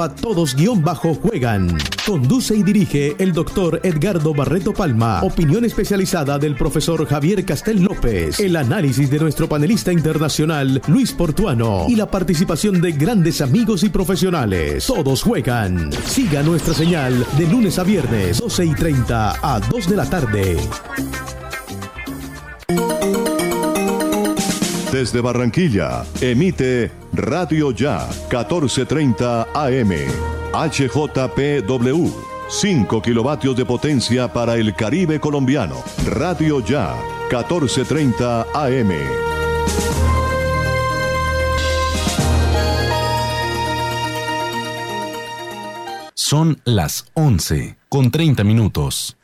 A todos guion bajo juegan. Conduce y dirige el doctor Edgardo Barreto Palma. Opinión especializada del profesor Javier Castel López. El análisis de nuestro panelista internacional Luis Portuano. Y la participación de grandes amigos y profesionales. Todos juegan. Siga nuestra señal de lunes a viernes, 12 y 30 a 2 de la tarde. Desde Barranquilla, emite Radio Ya 1430 AM. HJPW. 5 kilovatios de potencia para el Caribe colombiano. Radio Ya 1430 AM. Son las 11 con 30 minutos.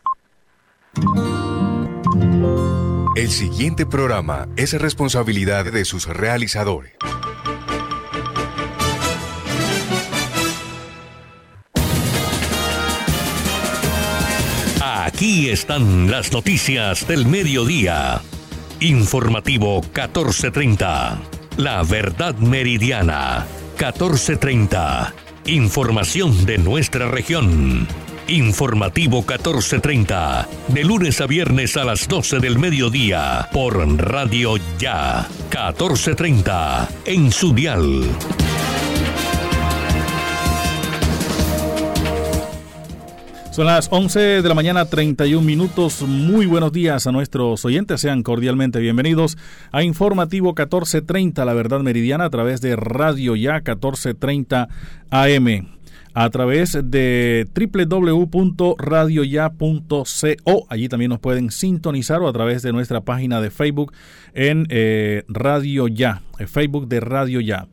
El siguiente programa es responsabilidad de sus realizadores. Aquí están las noticias del mediodía. Informativo 1430. La verdad meridiana 1430. Información de nuestra región. Informativo 1430, de lunes a viernes a las 12 del mediodía, por Radio Ya, 1430, en su dial. Son las 11 de la mañana, 31 minutos. Muy buenos días a nuestros oyentes. Sean cordialmente bienvenidos a Informativo 1430, La Verdad Meridiana, a través de Radio Ya 1430 AM a través de www.radioya.co. Allí también nos pueden sintonizar o a través de nuestra página de Facebook en eh, Radio Ya, el Facebook de Radio Ya.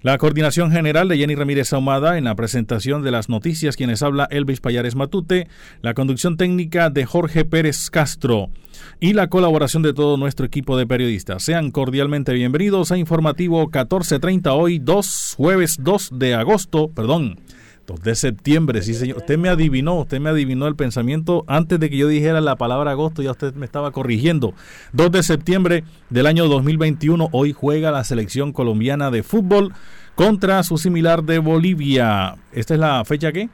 La coordinación general de Jenny Ramírez Ahumada en la presentación de las noticias, quienes habla Elvis Payares Matute, la conducción técnica de Jorge Pérez Castro y la colaboración de todo nuestro equipo de periodistas. Sean cordialmente bienvenidos a Informativo 1430 hoy, 2, jueves 2 de agosto, perdón, 2 de septiembre, sí señor. Usted me adivinó, usted me adivinó el pensamiento antes de que yo dijera la palabra agosto, ya usted me estaba corrigiendo. 2 de septiembre del año 2021, hoy juega la selección colombiana de fútbol contra su similar de Bolivia. ¿Esta es la fecha qué?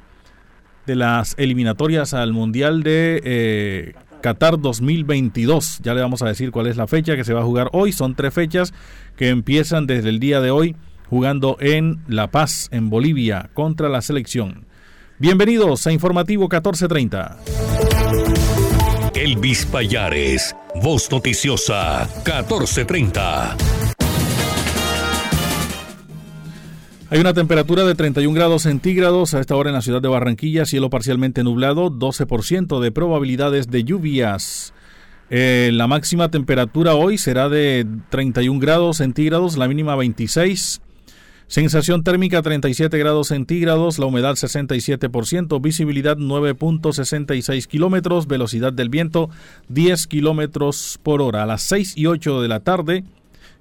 De las eliminatorias al Mundial de eh, Qatar 2022. Ya le vamos a decir cuál es la fecha que se va a jugar hoy. Son tres fechas que empiezan desde el día de hoy jugando en La Paz, en Bolivia, contra la selección. Bienvenidos a Informativo 1430. Elvis Payares, Voz Noticiosa 1430. Hay una temperatura de 31 grados centígrados a esta hora en la ciudad de Barranquilla, cielo parcialmente nublado, 12% de probabilidades de lluvias. Eh, la máxima temperatura hoy será de 31 grados centígrados, la mínima 26. Sensación térmica 37 grados centígrados, la humedad 67%, visibilidad 9.66 kilómetros, velocidad del viento 10 kilómetros por hora. A las 6 y 8 de la tarde,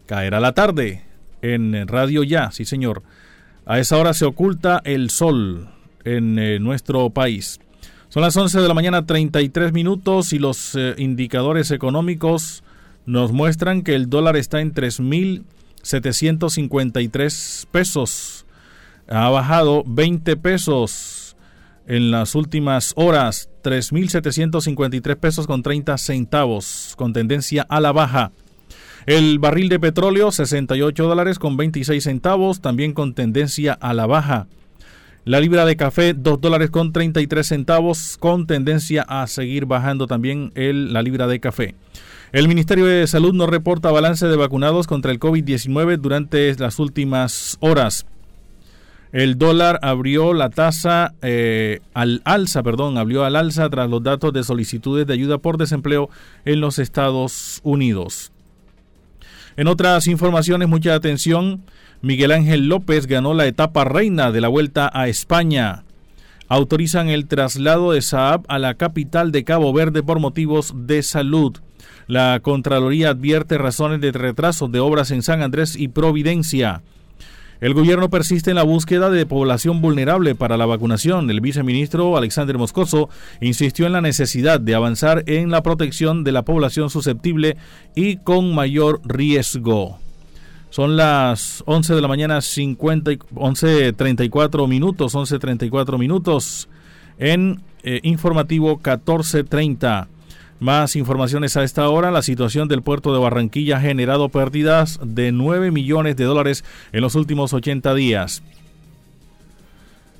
caerá la tarde en Radio Ya, sí señor. A esa hora se oculta el sol en eh, nuestro país. Son las 11 de la mañana 33 minutos y los eh, indicadores económicos nos muestran que el dólar está en 3.000 753 pesos. Ha bajado 20 pesos en las últimas horas. 3.753 pesos con 30 centavos, con tendencia a la baja. El barril de petróleo, 68 dólares con 26 centavos, también con tendencia a la baja. La libra de café, 2 dólares con 33 centavos, con tendencia a seguir bajando también el, la libra de café. El Ministerio de Salud no reporta balance de vacunados contra el COVID-19 durante las últimas horas. El dólar abrió la tasa eh, al alza, perdón, abrió al alza tras los datos de solicitudes de ayuda por desempleo en los Estados Unidos. En otras informaciones, mucha atención, Miguel Ángel López ganó la etapa reina de la Vuelta a España. Autorizan el traslado de Saab a la capital de Cabo Verde por motivos de salud. La Contraloría advierte razones de retraso de obras en San Andrés y Providencia. El gobierno persiste en la búsqueda de población vulnerable para la vacunación. El viceministro Alexander Moscoso insistió en la necesidad de avanzar en la protección de la población susceptible y con mayor riesgo. Son las 11 de la mañana, 50, 11.34 minutos, 11.34 minutos en eh, informativo 1430. Más informaciones a esta hora. La situación del puerto de Barranquilla ha generado pérdidas de 9 millones de dólares en los últimos 80 días.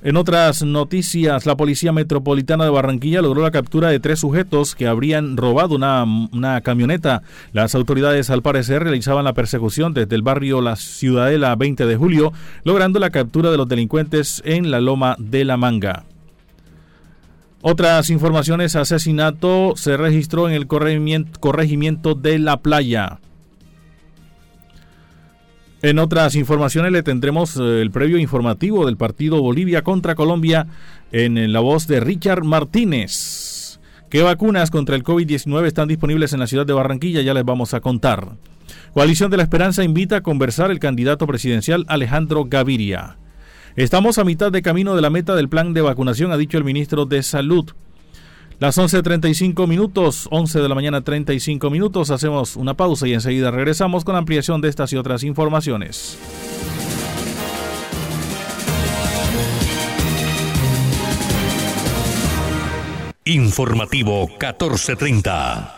En otras noticias, la Policía Metropolitana de Barranquilla logró la captura de tres sujetos que habrían robado una, una, camioneta. Las autoridades, al parecer, realizaban la persecución desde el barrio La Ciudadela 20 de julio, logrando la captura de los delincuentes en la Loma de la Manga. Otras informaciones, asesinato se registró en el corregimiento de La Playa. En otras informaciones le tendremos eh, el previo informativo del partido Bolivia contra Colombia en la voz de Richard Martínez. ¿Qué vacunas contra el COVID-19 están disponibles en la ciudad de Barranquilla? Ya les vamos a contar. Coalición de la Esperanza invita a conversar el candidato presidencial Alejandro Gaviria. Estamos a mitad de camino de la meta del plan de vacunación, ha dicho el ministro de Salud. Las 11.35 minutos, 11 de la mañana 35 minutos, hacemos una pausa y enseguida regresamos con ampliación de estas y otras informaciones. Informativo 1430.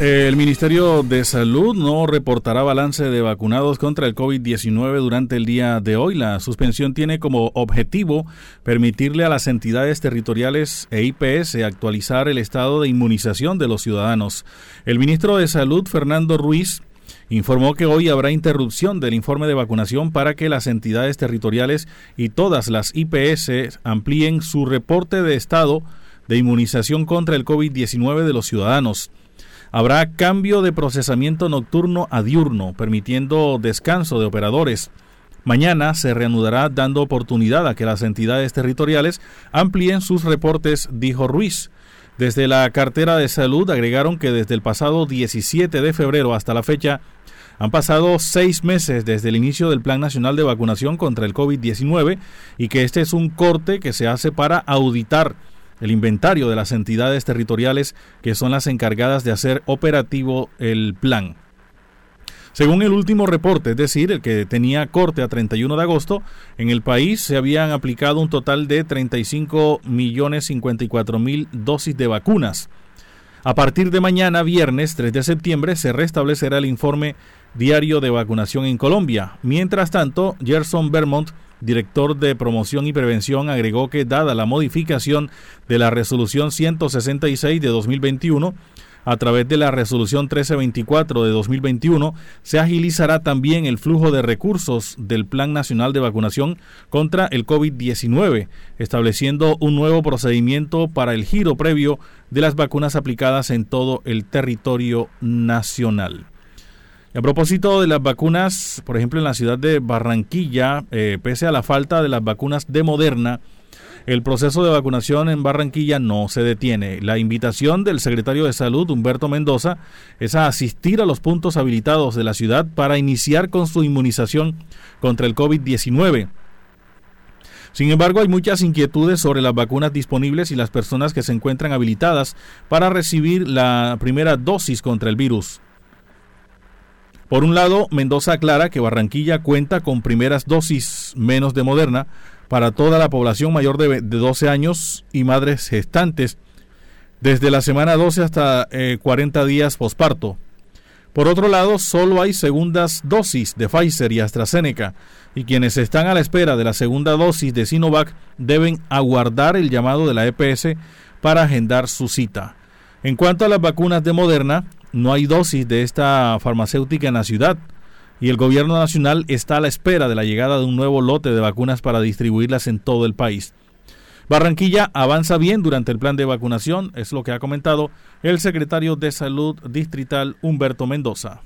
El Ministerio de Salud no reportará balance de vacunados contra el COVID-19 durante el día de hoy. La suspensión tiene como objetivo permitirle a las entidades territoriales e IPS actualizar el estado de inmunización de los ciudadanos. El ministro de Salud, Fernando Ruiz, informó que hoy habrá interrupción del informe de vacunación para que las entidades territoriales y todas las IPS amplíen su reporte de estado de inmunización contra el COVID-19 de los ciudadanos. Habrá cambio de procesamiento nocturno a diurno, permitiendo descanso de operadores. Mañana se reanudará dando oportunidad a que las entidades territoriales amplíen sus reportes, dijo Ruiz. Desde la cartera de salud agregaron que desde el pasado 17 de febrero hasta la fecha han pasado seis meses desde el inicio del Plan Nacional de Vacunación contra el COVID-19 y que este es un corte que se hace para auditar el inventario de las entidades territoriales que son las encargadas de hacer operativo el plan. Según el último reporte, es decir, el que tenía corte a 31 de agosto, en el país se habían aplicado un total de 35 millones 54 mil dosis de vacunas. A partir de mañana, viernes 3 de septiembre, se restablecerá el informe diario de vacunación en Colombia. Mientras tanto, Gerson Vermont, director de promoción y prevención, agregó que dada la modificación de la resolución 166 de 2021, a través de la resolución 1324 de 2021, se agilizará también el flujo de recursos del Plan Nacional de Vacunación contra el COVID-19, estableciendo un nuevo procedimiento para el giro previo de las vacunas aplicadas en todo el territorio nacional. A propósito de las vacunas, por ejemplo, en la ciudad de Barranquilla, eh, pese a la falta de las vacunas de Moderna, el proceso de vacunación en Barranquilla no se detiene. La invitación del secretario de Salud, Humberto Mendoza, es a asistir a los puntos habilitados de la ciudad para iniciar con su inmunización contra el COVID-19. Sin embargo, hay muchas inquietudes sobre las vacunas disponibles y las personas que se encuentran habilitadas para recibir la primera dosis contra el virus. Por un lado, Mendoza aclara que Barranquilla cuenta con primeras dosis menos de Moderna, para toda la población mayor de, 12 años y madres gestantes desde la semana 12 hasta 40 eh, días posparto. Por otro lado, solo hay segundas dosis de Pfizer y AstraZeneca y quienes están a la espera de la segunda dosis de Sinovac deben aguardar el llamado de la EPS para agendar su cita. En cuanto a las vacunas de Moderna, no hay dosis de esta farmacéutica en la ciudad y el gobierno nacional está a la espera de la llegada de un nuevo lote de vacunas para distribuirlas en todo el país. Barranquilla avanza bien durante el plan de vacunación, es lo que ha comentado el secretario de Salud Distrital Humberto Mendoza.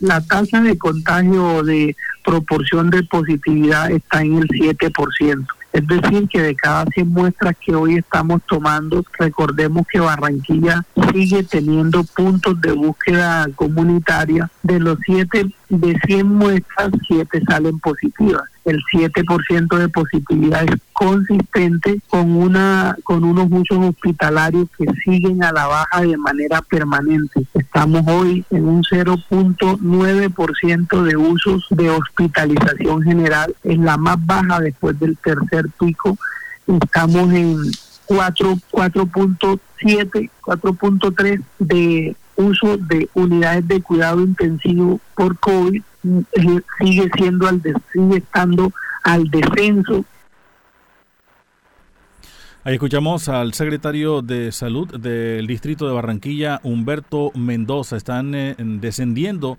La tasa de contagio de proporción de positividad está en el 7%. Es decir, que de cada 100 muestras que hoy estamos tomando, recordemos que Barranquilla sigue teniendo puntos de búsqueda comunitaria. De los 7 de 100 muestras, 7 salen positivas el 7% de positividad es consistente con una con unos usos hospitalarios que siguen a la baja de manera permanente. Estamos hoy en un 0.9% de usos de hospitalización general, es la más baja después del tercer pico. Estamos en 4 4.7, 4.3 de uso de unidades de cuidado intensivo por COVID sigue siendo al sigue estando al descenso. Ahí escuchamos al secretario de Salud del Distrito de Barranquilla, Humberto Mendoza. Están eh, descendiendo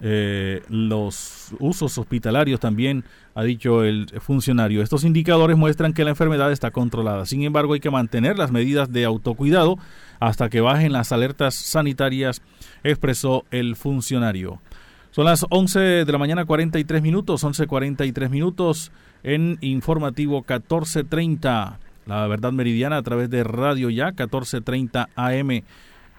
eh, los usos hospitalarios también, ha dicho el funcionario. Estos indicadores muestran que la enfermedad está controlada. Sin embargo, hay que mantener las medidas de autocuidado hasta que bajen las alertas sanitarias, expresó el funcionario. Son las 11 de la mañana 43 minutos, 11.43 minutos en informativo 1430, la verdad meridiana a través de Radio Ya 1430 AM.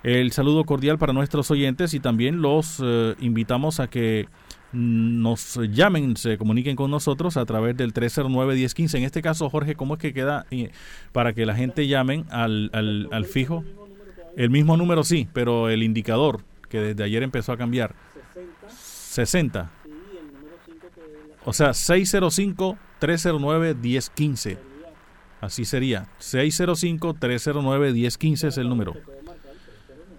El saludo cordial para nuestros oyentes y también los eh, invitamos a que nos llamen, se comuniquen con nosotros a través del 309-1015. En este caso, Jorge, ¿cómo es que queda eh, para que la gente llamen al, al, al fijo? El mismo número sí, pero el indicador que desde ayer empezó a cambiar. 60. O sea, 605-309-1015. Así sería. 605-309-1015 es el número.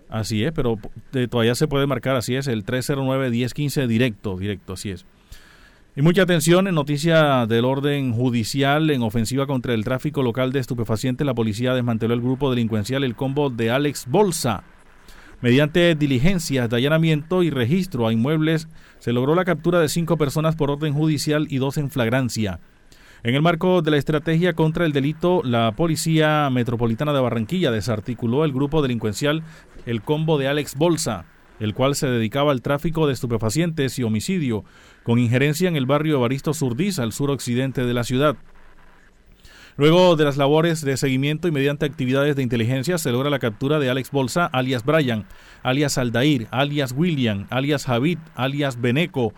Así es, pero todavía se puede marcar, así es, el 309-1015 directo, directo, así es. Y mucha atención en noticia del orden judicial en ofensiva contra el tráfico local de estupefacientes. La policía desmanteló el grupo delincuencial El Combo de Alex Bolsa Mediante diligencias de allanamiento y registro a inmuebles, se logró la captura de cinco personas por orden judicial y dos en flagrancia. En el marco de la estrategia contra el delito, la Policía Metropolitana de Barranquilla desarticuló el grupo delincuencial El Combo de Alex Bolsa, el cual se dedicaba al tráfico de estupefacientes y homicidio, con injerencia en el barrio Evaristo Surdiz, al suroccidente de la ciudad. Luego de las labores de seguimiento y mediante actividades de inteligencia se logra la captura de Alex Bolsa, alias Brian, alias Aldair, alias William, alias Javid, alias Beneco,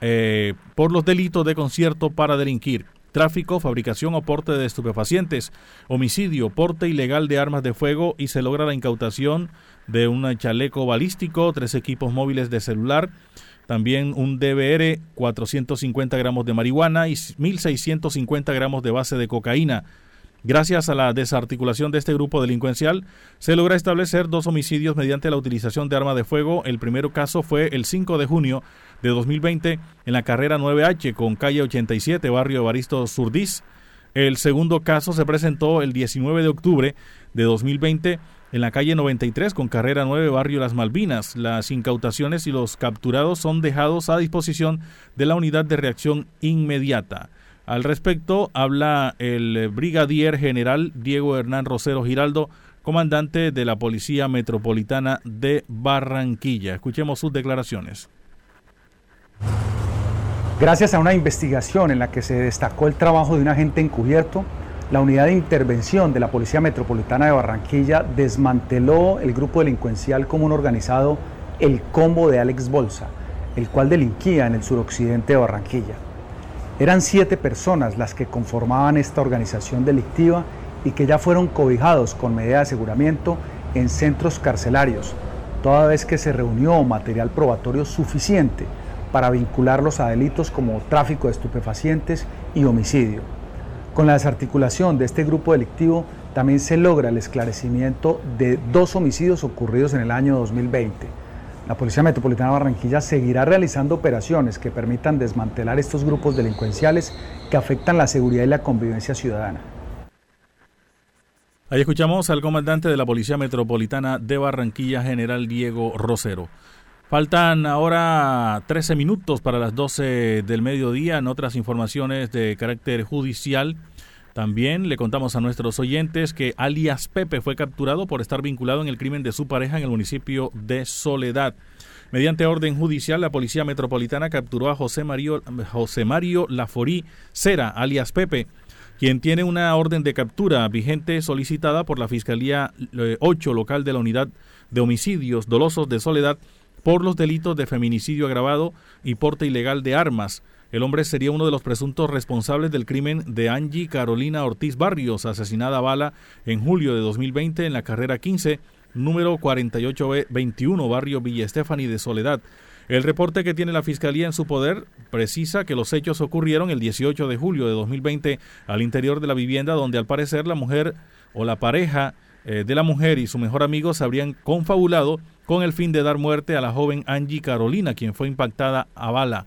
eh, por los delitos de concierto para delinquir tráfico, fabricación o porte de estupefacientes, homicidio, porte ilegal de armas de fuego y se logra la incautación de un chaleco balístico, tres equipos móviles de celular, también un DBR, 450 gramos de marihuana y 1.650 gramos de base de cocaína. Gracias a la desarticulación de este grupo delincuencial, se logra establecer dos homicidios mediante la utilización de arma de fuego. El primer caso fue el 5 de junio de 2020 en la carrera 9H con calle 87, barrio Evaristo Surdís. El segundo caso se presentó el 19 de octubre de 2020 en la calle 93 con carrera 9, barrio Las Malvinas. Las incautaciones y los capturados son dejados a disposición de la unidad de reacción inmediata. Al respecto, habla el brigadier general Diego Hernán Rosero Giraldo, comandante de la Policía Metropolitana de Barranquilla. Escuchemos sus declaraciones. Gracias a una investigación en la que se destacó el trabajo de un agente encubierto, la unidad de intervención de la Policía Metropolitana de Barranquilla desmanteló el grupo delincuencial común organizado El Combo de Alex Bolsa, el cual delinquía en el suroccidente de Barranquilla. Eran siete personas las que conformaban esta organización delictiva y que ya fueron cobijados con medida de aseguramiento en centros carcelarios, toda vez que se reunió material probatorio suficiente para vincularlos a delitos como tráfico de estupefacientes y homicidio. Con la desarticulación de este grupo delictivo también se logra el esclarecimiento de dos homicidios ocurridos en el año 2020. La Policía Metropolitana de Barranquilla seguirá realizando operaciones que permitan desmantelar estos grupos delincuenciales que afectan la seguridad y la convivencia ciudadana. Ahí escuchamos al comandante de la Policía Metropolitana de Barranquilla, general Diego Rosero. Faltan ahora 13 minutos para las 12 del mediodía. En otras informaciones de carácter judicial, también le contamos a nuestros oyentes que alias Pepe fue capturado por estar vinculado en el crimen de su pareja en el municipio de Soledad. Mediante orden judicial, la Policía Metropolitana capturó a José Mario, José Mario Laforí Cera, alias Pepe, quien tiene una orden de captura vigente solicitada por la Fiscalía 8 eh, local de la Unidad de Homicidios Dolosos de Soledad por los delitos de feminicidio agravado y porte ilegal de armas. El hombre sería uno de los presuntos responsables del crimen de Angie Carolina Ortiz Barrios, asesinada a bala en julio de 2020 en la carrera 15, número 48B21, barrio Villa Estefani de Soledad. El reporte que tiene la Fiscalía en su poder precisa que los hechos ocurrieron el 18 de julio de 2020 al interior de la vivienda donde al parecer la mujer o la pareja eh, de la mujer y su mejor amigo se habrían confabulado con el fin de dar muerte a la joven Angie Carolina, quien fue impactada a bala.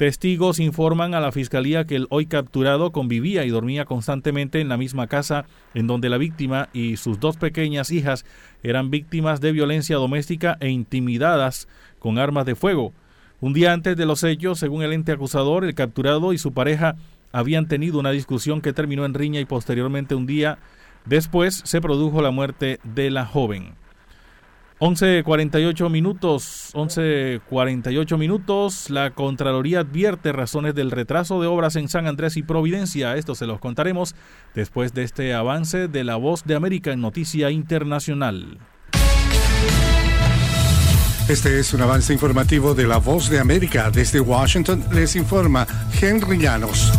Testigos informan a la fiscalía que el hoy capturado convivía y dormía constantemente en la misma casa en donde la víctima y sus dos pequeñas hijas eran víctimas de violencia doméstica e intimidadas con armas de fuego. Un día antes de los hechos, según el ente acusador, el capturado y su pareja habían tenido una discusión que terminó en riña y posteriormente un día después se produjo la muerte de la joven. 11.48 minutos, 11.48 minutos, la Contraloría advierte razones del retraso de obras en San Andrés y Providencia. Esto se los contaremos después de este avance de La Voz de América en Noticia Internacional. Este es un avance informativo de La Voz de América. Desde Washington les informa Henry Llanos.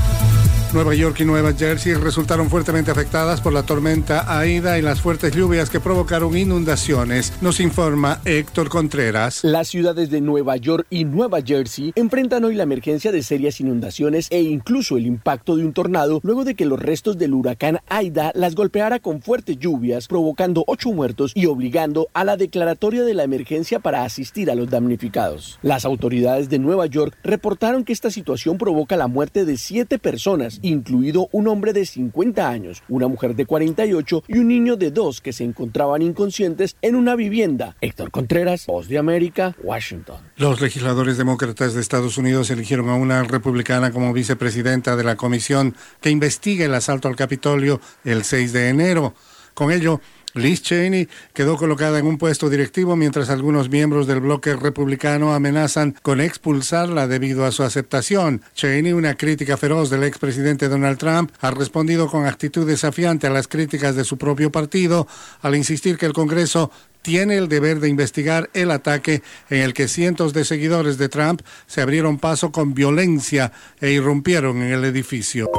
Nueva York y Nueva Jersey resultaron fuertemente afectadas por la tormenta Aida y las fuertes lluvias que provocaron inundaciones, nos informa Héctor Contreras. Las ciudades de Nueva York y Nueva Jersey enfrentan hoy la emergencia de serias inundaciones e incluso el impacto de un tornado luego de que los restos del huracán Aida las golpeara con fuertes lluvias, provocando ocho muertos y obligando a la declaratoria de la emergencia para asistir a los damnificados. Las autoridades de Nueva York reportaron que esta situación provoca la muerte de siete personas incluido un hombre de 50 años, una mujer de 48 y un niño de 2 que se encontraban inconscientes en una vivienda. Héctor Contreras, Voz de América, Washington. Los legisladores demócratas de Estados Unidos eligieron a una republicana como vicepresidenta de la comisión que investiga el asalto al Capitolio el 6 de enero. Con ello, Liz Cheney quedó colocada en un puesto directivo mientras algunos miembros del bloque republicano amenazan con expulsarla debido a su aceptación. Cheney, una crítica feroz del expresidente Donald Trump, ha respondido con actitud desafiante a las críticas de su propio partido al insistir que el Congreso tiene el deber de investigar el ataque en el que cientos de seguidores de Trump se abrieron paso con violencia e irrumpieron en el edificio.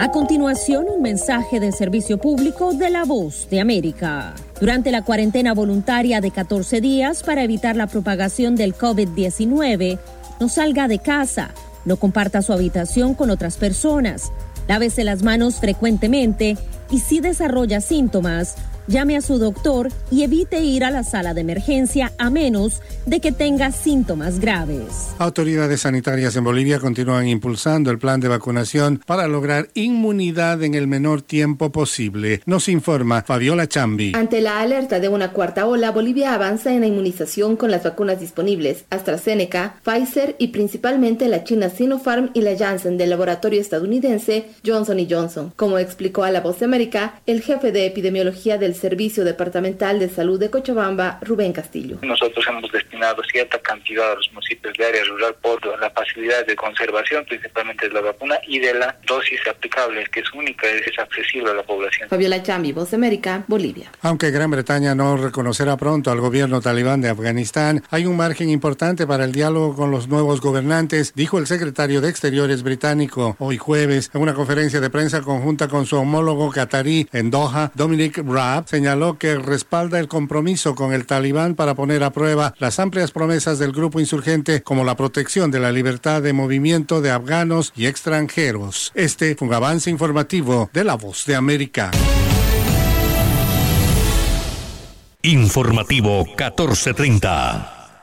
A continuación, un mensaje del servicio público de la voz de América. Durante la cuarentena voluntaria de 14 días para evitar la propagación del COVID-19, no salga de casa, no comparta su habitación con otras personas, lávese las manos frecuentemente y si desarrolla síntomas, llame a su doctor y evite ir a la sala de emergencia a menos de que tenga síntomas graves. Autoridades sanitarias en Bolivia continúan impulsando el plan de vacunación para lograr inmunidad en el menor tiempo posible. Nos informa Fabiola Chambi. Ante la alerta de una cuarta ola, Bolivia avanza en la inmunización con las vacunas disponibles AstraZeneca, Pfizer y principalmente la china Sinopharm y la Janssen del laboratorio estadounidense Johnson Johnson. Como explicó a La Voz de América, el jefe de epidemiología del Servicio Departamental de Salud de Cochabamba, Rubén Castillo. Nosotros hemos destinado cierta cantidad a los municipios de área rural por la facilidad de conservación, principalmente de la vacuna y de la dosis aplicable, que es única y es accesible a la población. Fabiola Chambi, Voz de América, Bolivia. Aunque Gran Bretaña no reconocerá pronto al gobierno talibán de Afganistán, hay un margen importante para el diálogo con los nuevos gobernantes, dijo el secretario de Exteriores británico hoy jueves en una conferencia de prensa conjunta con su homólogo catarí en Doha, Dominic Raab, señaló que respalda el compromiso con el talibán para poner a prueba las amplias promesas del grupo insurgente como la protección de la libertad de movimiento de afganos y extranjeros. Este fue un avance informativo de La Voz de América. Informativo 1430.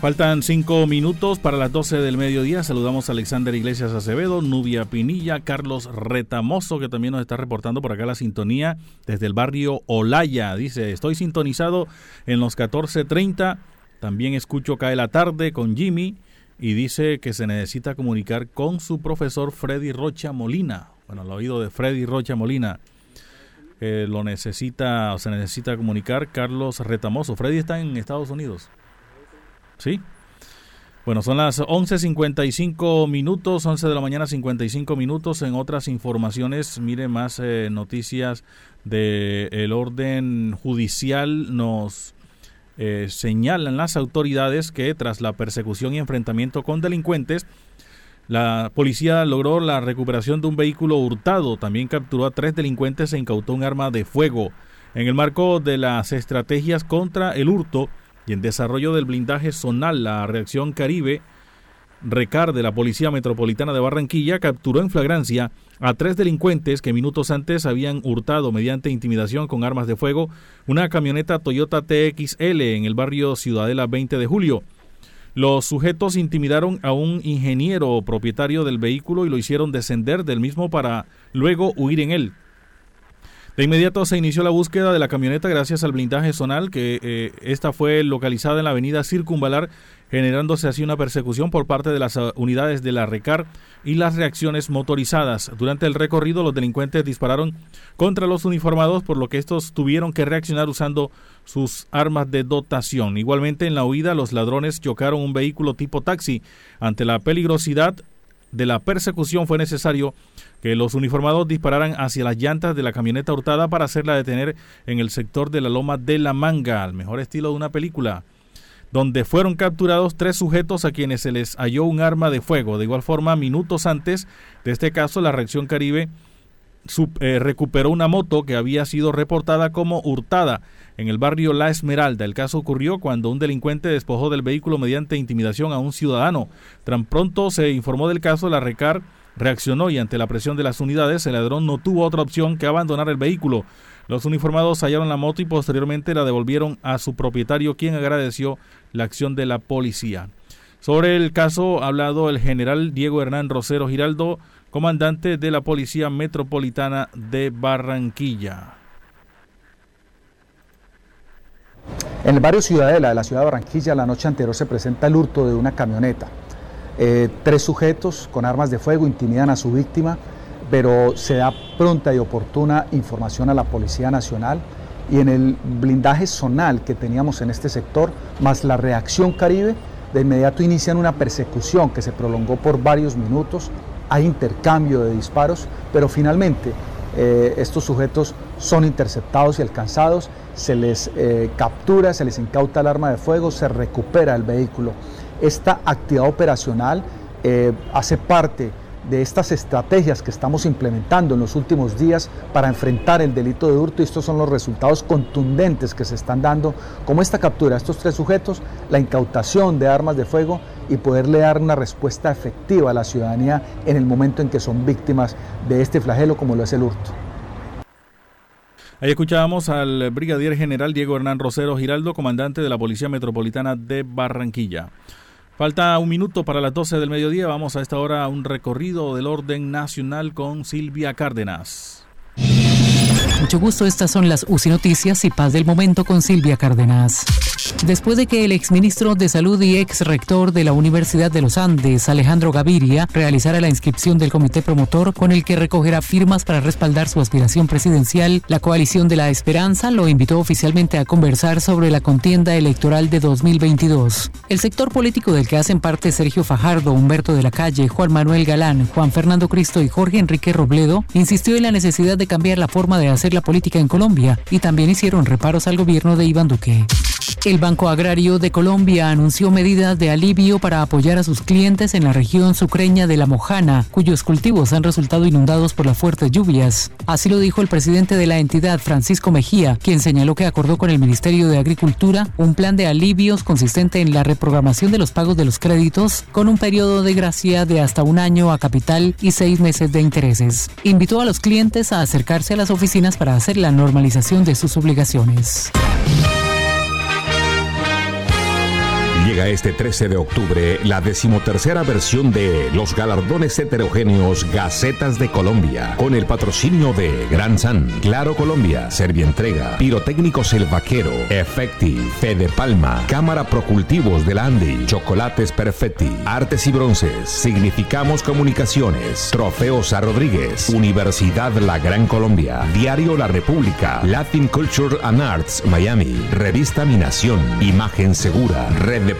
Faltan cinco minutos para las 12 del mediodía. Saludamos a Alexander Iglesias Acevedo, Nubia Pinilla, Carlos Retamoso, que también nos está reportando por acá la sintonía desde el barrio Olaya. Dice, estoy sintonizado en los 14.30. También escucho Cae la tarde con Jimmy y dice que se necesita comunicar con su profesor Freddy Rocha Molina. Bueno, al oído de Freddy Rocha Molina. Eh, lo necesita o se necesita comunicar Carlos Retamoso. Freddy está en Estados Unidos. ¿Sí? Bueno, son las 11.55 minutos, 11 de la mañana 55 minutos. En otras informaciones, mire más eh, noticias del orden judicial. Nos eh, señalan las autoridades que tras la persecución y enfrentamiento con delincuentes, la policía logró la recuperación de un vehículo hurtado. También capturó a tres delincuentes e incautó un arma de fuego. En el marco de las estrategias contra el hurto, y en desarrollo del blindaje zonal, la reacción Caribe Recar de la Policía Metropolitana de Barranquilla capturó en flagrancia a tres delincuentes que minutos antes habían hurtado mediante intimidación con armas de fuego una camioneta Toyota TXL en el barrio Ciudadela 20 de julio. Los sujetos intimidaron a un ingeniero propietario del vehículo y lo hicieron descender del mismo para luego huir en él. De inmediato se inició la búsqueda de la camioneta gracias al blindaje zonal, que eh, esta fue localizada en la avenida Circunvalar, generándose así una persecución por parte de las uh, unidades de la RECAR y las reacciones motorizadas. Durante el recorrido, los delincuentes dispararon contra los uniformados, por lo que estos tuvieron que reaccionar usando sus armas de dotación. Igualmente, en la huida, los ladrones chocaron un vehículo tipo taxi. Ante la peligrosidad de la persecución fue necesario que los uniformados dispararan hacia las llantas de la camioneta hurtada para hacerla detener en el sector de la loma de la manga, al mejor estilo de una película, donde fueron capturados tres sujetos a quienes se les halló un arma de fuego. De igual forma, minutos antes de este caso, la reacción Caribe eh, recuperó una moto que había sido reportada como hurtada en el barrio La Esmeralda. El caso ocurrió cuando un delincuente despojó del vehículo mediante intimidación a un ciudadano. Tan pronto se informó del caso, la RECAR reaccionó y ante la presión de las unidades, el ladrón no tuvo otra opción que abandonar el vehículo. Los uniformados hallaron la moto y posteriormente la devolvieron a su propietario, quien agradeció la acción de la policía. Sobre el caso ha hablado el general Diego Hernán Rosero Giraldo, comandante de la Policía Metropolitana de Barranquilla. En el barrio Ciudadela de la ciudad de Barranquilla, la noche anterior se presenta el hurto de una camioneta. Eh, tres sujetos con armas de fuego intimidan a su víctima, pero se da pronta y oportuna información a la Policía Nacional y en el blindaje zonal que teníamos en este sector, más la reacción Caribe, de inmediato inician una persecución que se prolongó por varios minutos, hay intercambio de disparos, pero finalmente eh, estos sujetos son interceptados y alcanzados, se les eh, captura, se les incauta el arma de fuego, se recupera el vehículo. Esta actividad operacional eh, hace parte de estas estrategias que estamos implementando en los últimos días para enfrentar el delito de hurto y estos son los resultados contundentes que se están dando, como esta captura de estos tres sujetos, la incautación de armas de fuego y poderle dar una respuesta efectiva a la ciudadanía en el momento en que son víctimas de este flagelo como lo es el hurto. Ahí escuchábamos al brigadier general Diego Hernán Rosero Giraldo, comandante de la Policía Metropolitana de Barranquilla. Falta un minuto para las 12 del mediodía. Vamos a esta hora a un recorrido del orden nacional con Silvia Cárdenas. Mucho gusto, estas son las UCI Noticias y Paz del Momento con Silvia Cárdenas. Después de que el exministro de Salud y ex rector de la Universidad de los Andes, Alejandro Gaviria, realizara la inscripción del comité promotor con el que recogerá firmas para respaldar su aspiración presidencial, la coalición de la esperanza lo invitó oficialmente a conversar sobre la contienda electoral de 2022. El sector político del que hacen parte Sergio Fajardo, Humberto de la Calle, Juan Manuel Galán, Juan Fernando Cristo y Jorge Enrique Robledo insistió en la necesidad de cambiar la forma de hacer la política en Colombia y también hicieron reparos al gobierno de Iván Duque. El Banco Agrario de Colombia anunció medidas de alivio para apoyar a sus clientes en la región sucreña de La Mojana, cuyos cultivos han resultado inundados por las fuertes lluvias. Así lo dijo el presidente de la entidad, Francisco Mejía, quien señaló que acordó con el Ministerio de Agricultura un plan de alivios consistente en la reprogramación de los pagos de los créditos con un periodo de gracia de hasta un año a capital y seis meses de intereses. Invitó a los clientes a acercarse a las oficinas para hacer la normalización de sus obligaciones. Llega este 13 de octubre la decimotercera versión de los galardones heterogéneos Gacetas de Colombia, con el patrocinio de Gran San, Claro Colombia, Servientrega, Pirotécnicos El Vaquero, Efecti, Fede Palma, Cámara Procultivos del Andy, Chocolates Perfetti, Artes y Bronces, Significamos Comunicaciones, Trofeos a Rodríguez, Universidad La Gran Colombia, Diario La República, Latin Culture and Arts Miami, Revista Mi Nación, Imagen Segura, Red de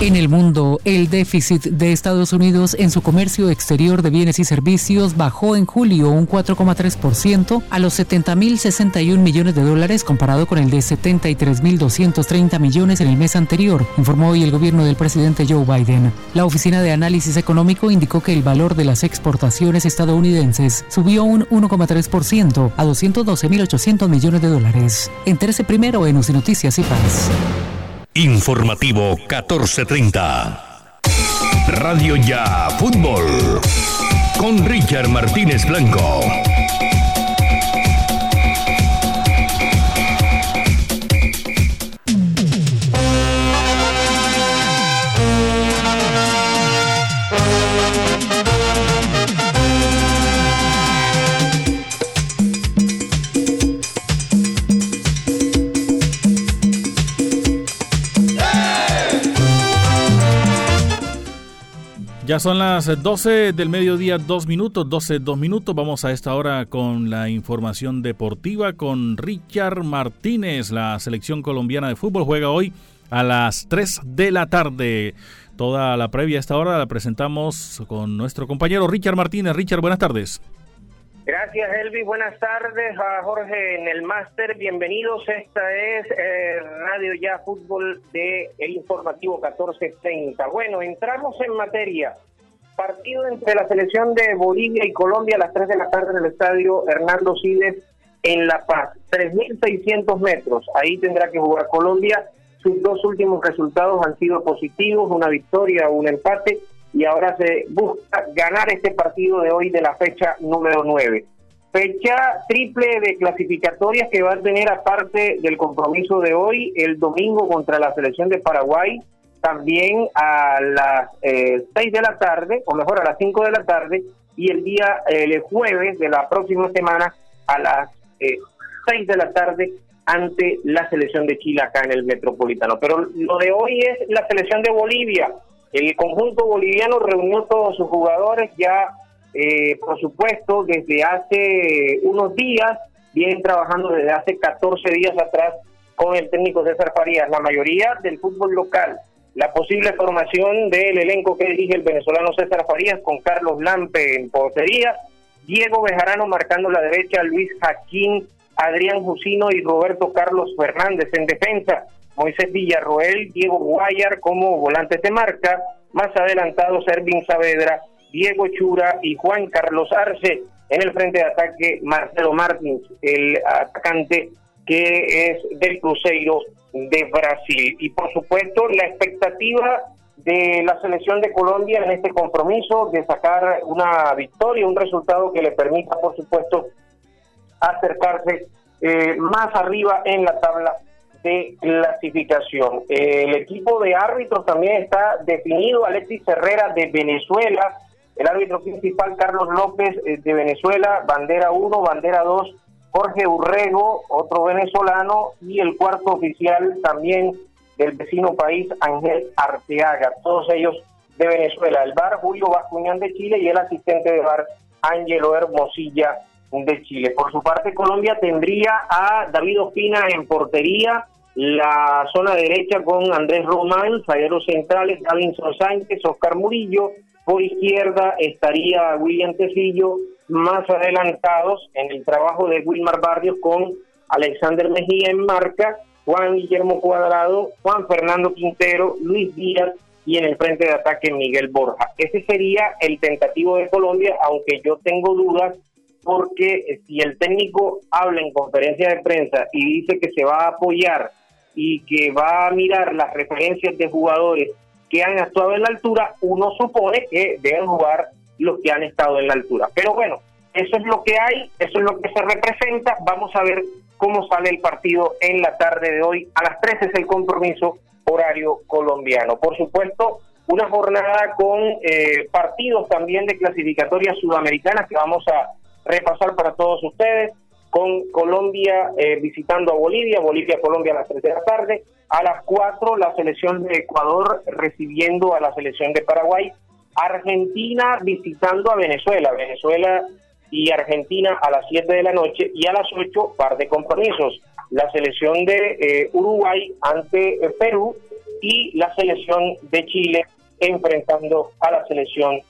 En el mundo, el déficit de Estados Unidos en su comercio exterior de bienes y servicios bajó en julio un 4,3% a los 70.061 millones de dólares comparado con el de 73.230 millones en el mes anterior, informó hoy el gobierno del presidente Joe Biden. La Oficina de Análisis Económico indicó que el valor de las exportaciones estadounidenses subió un 1,3% a 212.800 millones de dólares. Entérese primero en UCI Noticias y Paz. Informativo 1430. Radio Ya Fútbol. Con Richard Martínez Blanco. Son las 12 del mediodía, dos minutos, 12, dos minutos. Vamos a esta hora con la información deportiva con Richard Martínez. La selección colombiana de fútbol juega hoy a las 3 de la tarde. Toda la previa a esta hora la presentamos con nuestro compañero Richard Martínez. Richard, buenas tardes. Gracias, Elvi. Buenas tardes a Jorge en el máster. Bienvenidos. Esta es eh, Radio Ya Fútbol de El Informativo 1430. Bueno, entramos en materia. Partido entre la selección de Bolivia y Colombia a las 3 de la tarde en el estadio Hernando Siles en La Paz. 3.600 metros. Ahí tendrá que jugar Colombia. Sus dos últimos resultados han sido positivos, una victoria, un empate y ahora se busca ganar este partido de hoy de la fecha número 9. Fecha triple de clasificatorias que va a tener aparte del compromiso de hoy el domingo contra la selección de Paraguay, también a las eh, 6 de la tarde, o mejor a las 5 de la tarde, y el día, el jueves de la próxima semana a las eh, 6 de la tarde ante la selección de Chile acá en el Metropolitano. Pero lo de hoy es la selección de Bolivia. El conjunto boliviano reunió todos sus jugadores ya, eh, por supuesto, desde hace unos días, vienen trabajando desde hace 14 días atrás con el técnico César Farías, la mayoría del fútbol local. La posible formación del elenco que dirige el venezolano César Farías con Carlos Lampe en portería, Diego Bejarano marcando la derecha, Luis Jaquín, Adrián Jusino y Roberto Carlos Fernández en defensa. Moisés Villarroel, Diego Guayar como volantes de marca, más adelantado Servín Saavedra, Diego Chura y Juan Carlos Arce. En el frente de ataque, Marcelo Martins, el atacante que es del Cruzeiro de Brasil. Y por supuesto, la expectativa de la selección de Colombia en este compromiso de sacar una victoria, un resultado que le permita, por supuesto, acercarse eh, más arriba en la tabla de clasificación. el equipo de árbitros también está definido. Alexis Herrera de Venezuela, el árbitro principal Carlos López eh, de Venezuela, bandera 1, bandera 2, Jorge Urrego, otro venezolano, y el cuarto oficial también del vecino país, Ángel Arteaga, todos ellos de Venezuela. El bar Julio Bascuñán de Chile y el asistente de bar Ángelo Hermosilla de Chile. Por su parte, Colombia tendría a David Ospina en portería, la zona derecha con Andrés Román, zagueros centrales, Davinson Sánchez, Oscar Murillo, por izquierda estaría William Tecillo, más adelantados en el trabajo de Wilmar Barrios con Alexander Mejía en marca, Juan Guillermo Cuadrado, Juan Fernando Quintero, Luis Díaz y en el frente de ataque Miguel Borja. Ese sería el tentativo de Colombia, aunque yo tengo dudas porque si el técnico habla en conferencia de prensa y dice que se va a apoyar y que va a mirar las referencias de jugadores que han actuado en la altura, uno supone que deben jugar los que han estado en la altura. Pero bueno, eso es lo que hay, eso es lo que se representa. Vamos a ver cómo sale el partido en la tarde de hoy. A las 3 es el compromiso horario colombiano. Por supuesto, una jornada con eh, partidos también de clasificatorias sudamericanas que vamos a repasar para todos ustedes, con Colombia eh, visitando a Bolivia, Bolivia-Colombia a las 3 de la tarde, a las 4 la selección de Ecuador recibiendo a la selección de Paraguay, Argentina visitando a Venezuela, Venezuela y Argentina a las 7 de la noche y a las 8 par de compromisos, la selección de eh, Uruguay ante eh, Perú y la selección de Chile enfrentando a la selección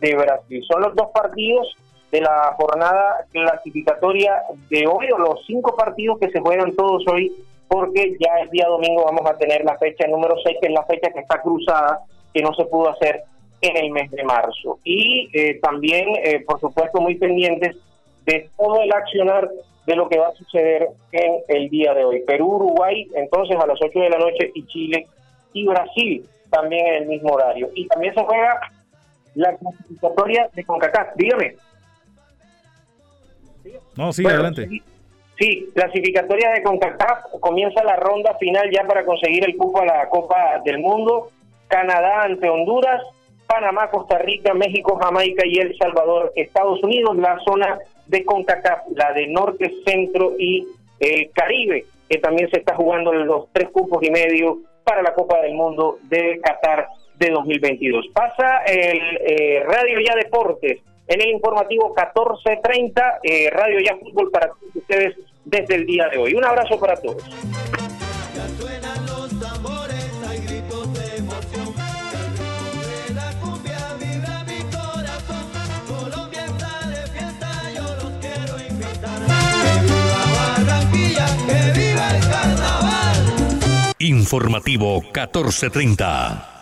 de Brasil. Son los dos partidos de la jornada clasificatoria de hoy, o los cinco partidos que se juegan todos hoy, porque ya el día domingo vamos a tener la fecha número 6, que es la fecha que está cruzada, que no se pudo hacer en el mes de marzo. Y eh, también, eh, por supuesto, muy pendientes de todo el accionar de lo que va a suceder en el día de hoy. Perú, Uruguay, entonces a las 8 de la noche, y Chile y Brasil también en el mismo horario. Y también se juega la clasificatoria de CONCACAF. Dígame. No, sí, adelante. Sí, clasificatoria de CONCACAF, comienza la ronda final ya para conseguir el cupo a la Copa del Mundo. Canadá ante Honduras, Panamá, Costa Rica, México, Jamaica y El Salvador, Estados Unidos, la zona de CONCACAF, la de Norte, Centro y el Caribe, que también se está jugando los tres cupos y medio para la Copa del Mundo de Qatar de 2022. Pasa el eh, Radio Ya Deportes en el informativo 1430, eh, Radio Ya Fútbol para todos ustedes desde el día de hoy. Un abrazo para todos. Informativo 1430.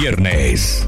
viernes.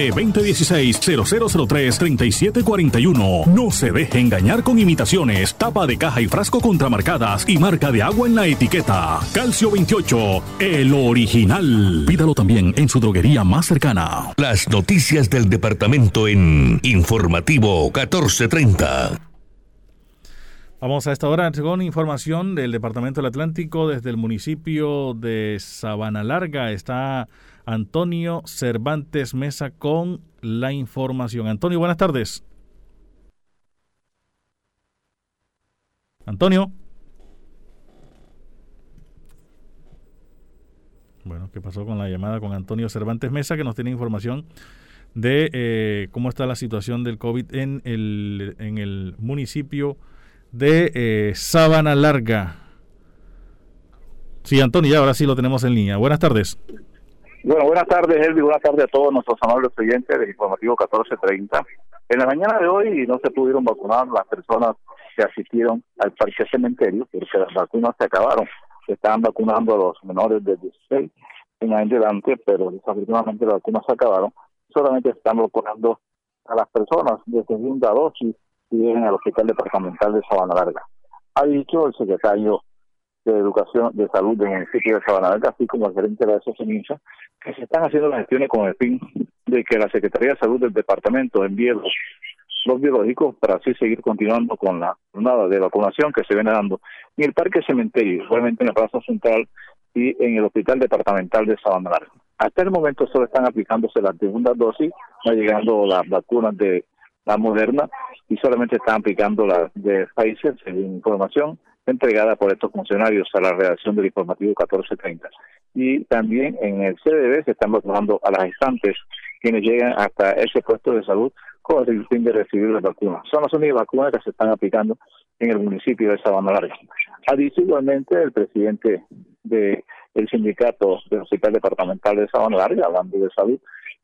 CND 2016-0003-3741. No se deje engañar con imitaciones, tapa de caja y frasco contramarcadas y marca de agua en la etiqueta. Calcio 28, el original. Pídalo también en su droguería más cercana. Las noticias del departamento en Informativo 1430. Vamos a esta hora con información del Departamento del Atlántico desde el municipio de Sabana Larga. Está Antonio Cervantes Mesa con la información. Antonio, buenas tardes. Antonio. Bueno, ¿qué pasó con la llamada con Antonio Cervantes Mesa que nos tiene información de eh, cómo está la situación del COVID en el, en el municipio de eh, Sabana Larga. Sí, Antonio, ya ahora sí lo tenemos en línea. Buenas tardes. Bueno, buenas tardes, Elvi. Buenas tardes a todos nuestros amables oyentes del informativo 1430. En la mañana de hoy no se pudieron vacunar las personas que asistieron al parque cementerio porque las vacunas se acabaron. Se estaban vacunando a los menores de 16 en adelante, pero desafortunadamente las vacunas se acabaron. Solamente están vacunando a las personas de segunda dosis y vienen al Hospital Departamental de Sabana Larga. Ha dicho el secretario de Educación de Salud del municipio de Sabana Larga, así como el gerente de la SOCEMINSA, que se están haciendo las gestiones con el fin de que la Secretaría de Salud del departamento envíe los, los biológicos para así seguir continuando con la jornada de vacunación que se viene dando en el Parque Cementerio, igualmente en la Plaza Central y en el Hospital Departamental de Sabana Larga. Hasta el momento solo están aplicándose las segundas dosis, va llegando las vacunas de la Moderna y solamente están aplicando la de Pfizer, según información entregada por estos funcionarios a la redacción del informativo 1430. Y también en el CDB se están vacunando a las gestantes quienes llegan hasta ese puesto de salud con el fin de recibir las vacunas. Son las únicas vacunas que se están aplicando en el municipio de Sabana Larga. Adicionalmente, el presidente del sindicato del Hospital Departamental de Sabana Larga, hablando de salud,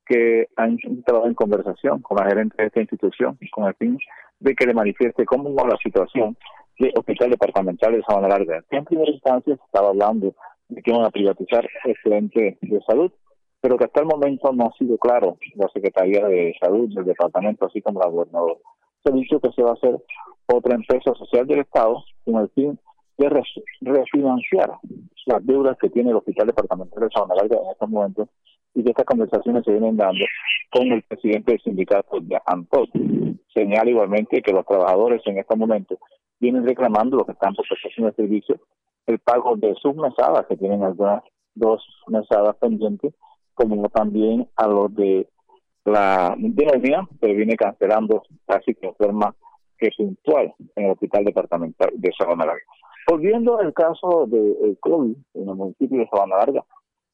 que han entrado en conversación con la gerente de esta institución con el fin de que le manifieste cómo va la situación del Hospital Departamental de Sabana Larga. En primera instancia se estaba hablando de que iban a privatizar el frente de salud, pero que hasta el momento no ha sido claro la Secretaría de Salud del departamento, así como la gobernadora. Se ha dicho que se va a hacer otra empresa social del Estado con el fin de refinanciar las deudas que tiene el Hospital Departamental de Sabana Larga en estos momentos y que estas conversaciones se vienen dando con el presidente del sindicato de ANTOT. Señala igualmente que los trabajadores en estos momentos vienen reclamando, los que están por prestación de servicio, el pago de sus mesadas, que tienen algunas dos mesadas pendientes, como también a los de la de que viene cancelando casi de forma que puntual en el hospital departamental de Sabana Larga. Volviendo al caso del COVID en el municipio de Sabana Larga,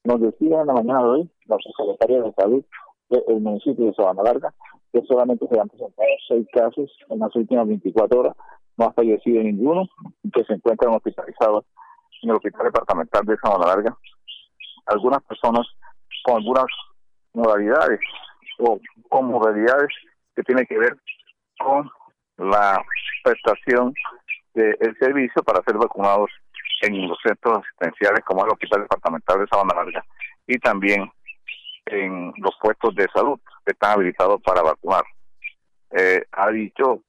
nos decía en la mañana de hoy la secretaria de Salud del municipio de Sabana Larga que solamente se han presentado seis casos en las últimas 24 horas, no ha fallecido ninguno, que se encuentran hospitalizados en el Hospital Departamental de Sabana Larga. Algunas personas con algunas modalidades o con modalidades que tienen que ver con la prestación del servicio para ser vacunados en los centros asistenciales como el Hospital Departamental de Sabana Larga y también en los puestos de salud que están habilitados para vacunar. Eh, ha dicho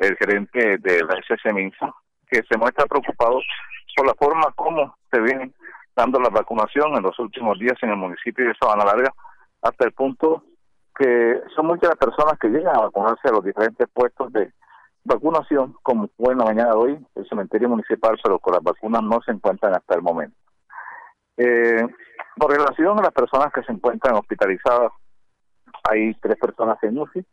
el gerente de la SSMINSA que se muestra preocupado por la forma como se viene dando la vacunación en los últimos días en el municipio de Sabana Larga, hasta el punto que son muchas las personas que llegan a vacunarse a los diferentes puestos de vacunación, como fue en la mañana de hoy, el cementerio municipal, pero con las vacunas no se encuentran hasta el momento. Eh, por relación a las personas que se encuentran hospitalizadas, hay tres personas en UCI,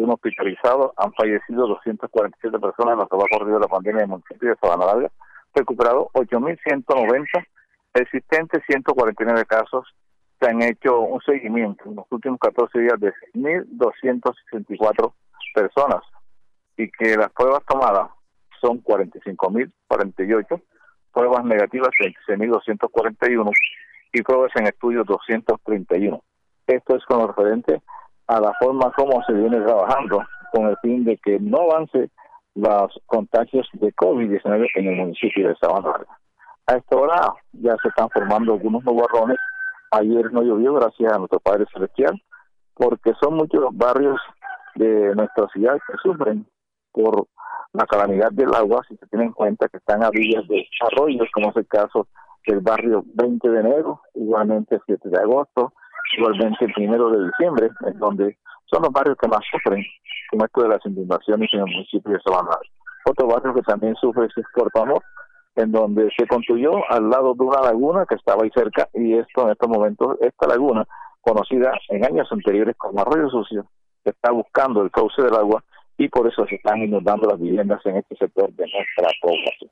un hospitalizado, han fallecido 247 personas en lo que va corrido la pandemia del municipio de Sabana Larga, recuperado 8.190, existentes 149 casos, se han hecho un seguimiento en los últimos 14 días de 6.264 personas y que las pruebas tomadas son 45.048, pruebas negativas 26.241 y pruebas en estudio 231. Esto es con lo referente a la forma como se viene trabajando con el fin de que no avance los contagios de COVID-19 en el municipio de Sabana A esta hora ya se están formando algunos nubarrones. Ayer no llovió gracias a nuestro Padre Celestial porque son muchos los barrios de nuestra ciudad que sufren por la calamidad del agua, si se tiene en cuenta que están a villas de arroyos, como es el caso del barrio 20 de enero, igualmente el 7 de agosto, igualmente el primero de diciembre, en donde son los barrios que más sufren con esto de las inundaciones en el municipio de Sabana. Otro barrio que también sufre es Puerto Amor, en donde se construyó al lado de una laguna que estaba ahí cerca y esto en estos momentos, esta laguna, conocida en años anteriores como Arroyo Sucio, está buscando el cauce del agua y por eso se están inundando las viviendas en este sector de nuestra población.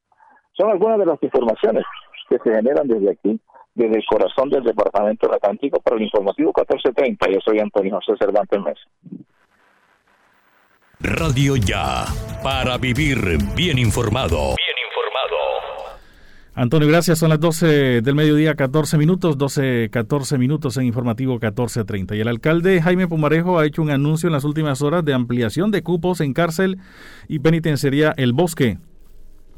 Son algunas de las informaciones que se generan desde aquí, desde el corazón del Departamento del Atlántico para el informativo 1430. Yo soy Antonio José Cervantes Mesa. Radio Ya, para vivir bien informado. Bien informado. Antonio, gracias. Son las 12 del mediodía, 14 minutos, 12, 14 minutos en informativo 1430. Y el alcalde Jaime Pumarejo ha hecho un anuncio en las últimas horas de ampliación de cupos en cárcel y penitenciaría El Bosque.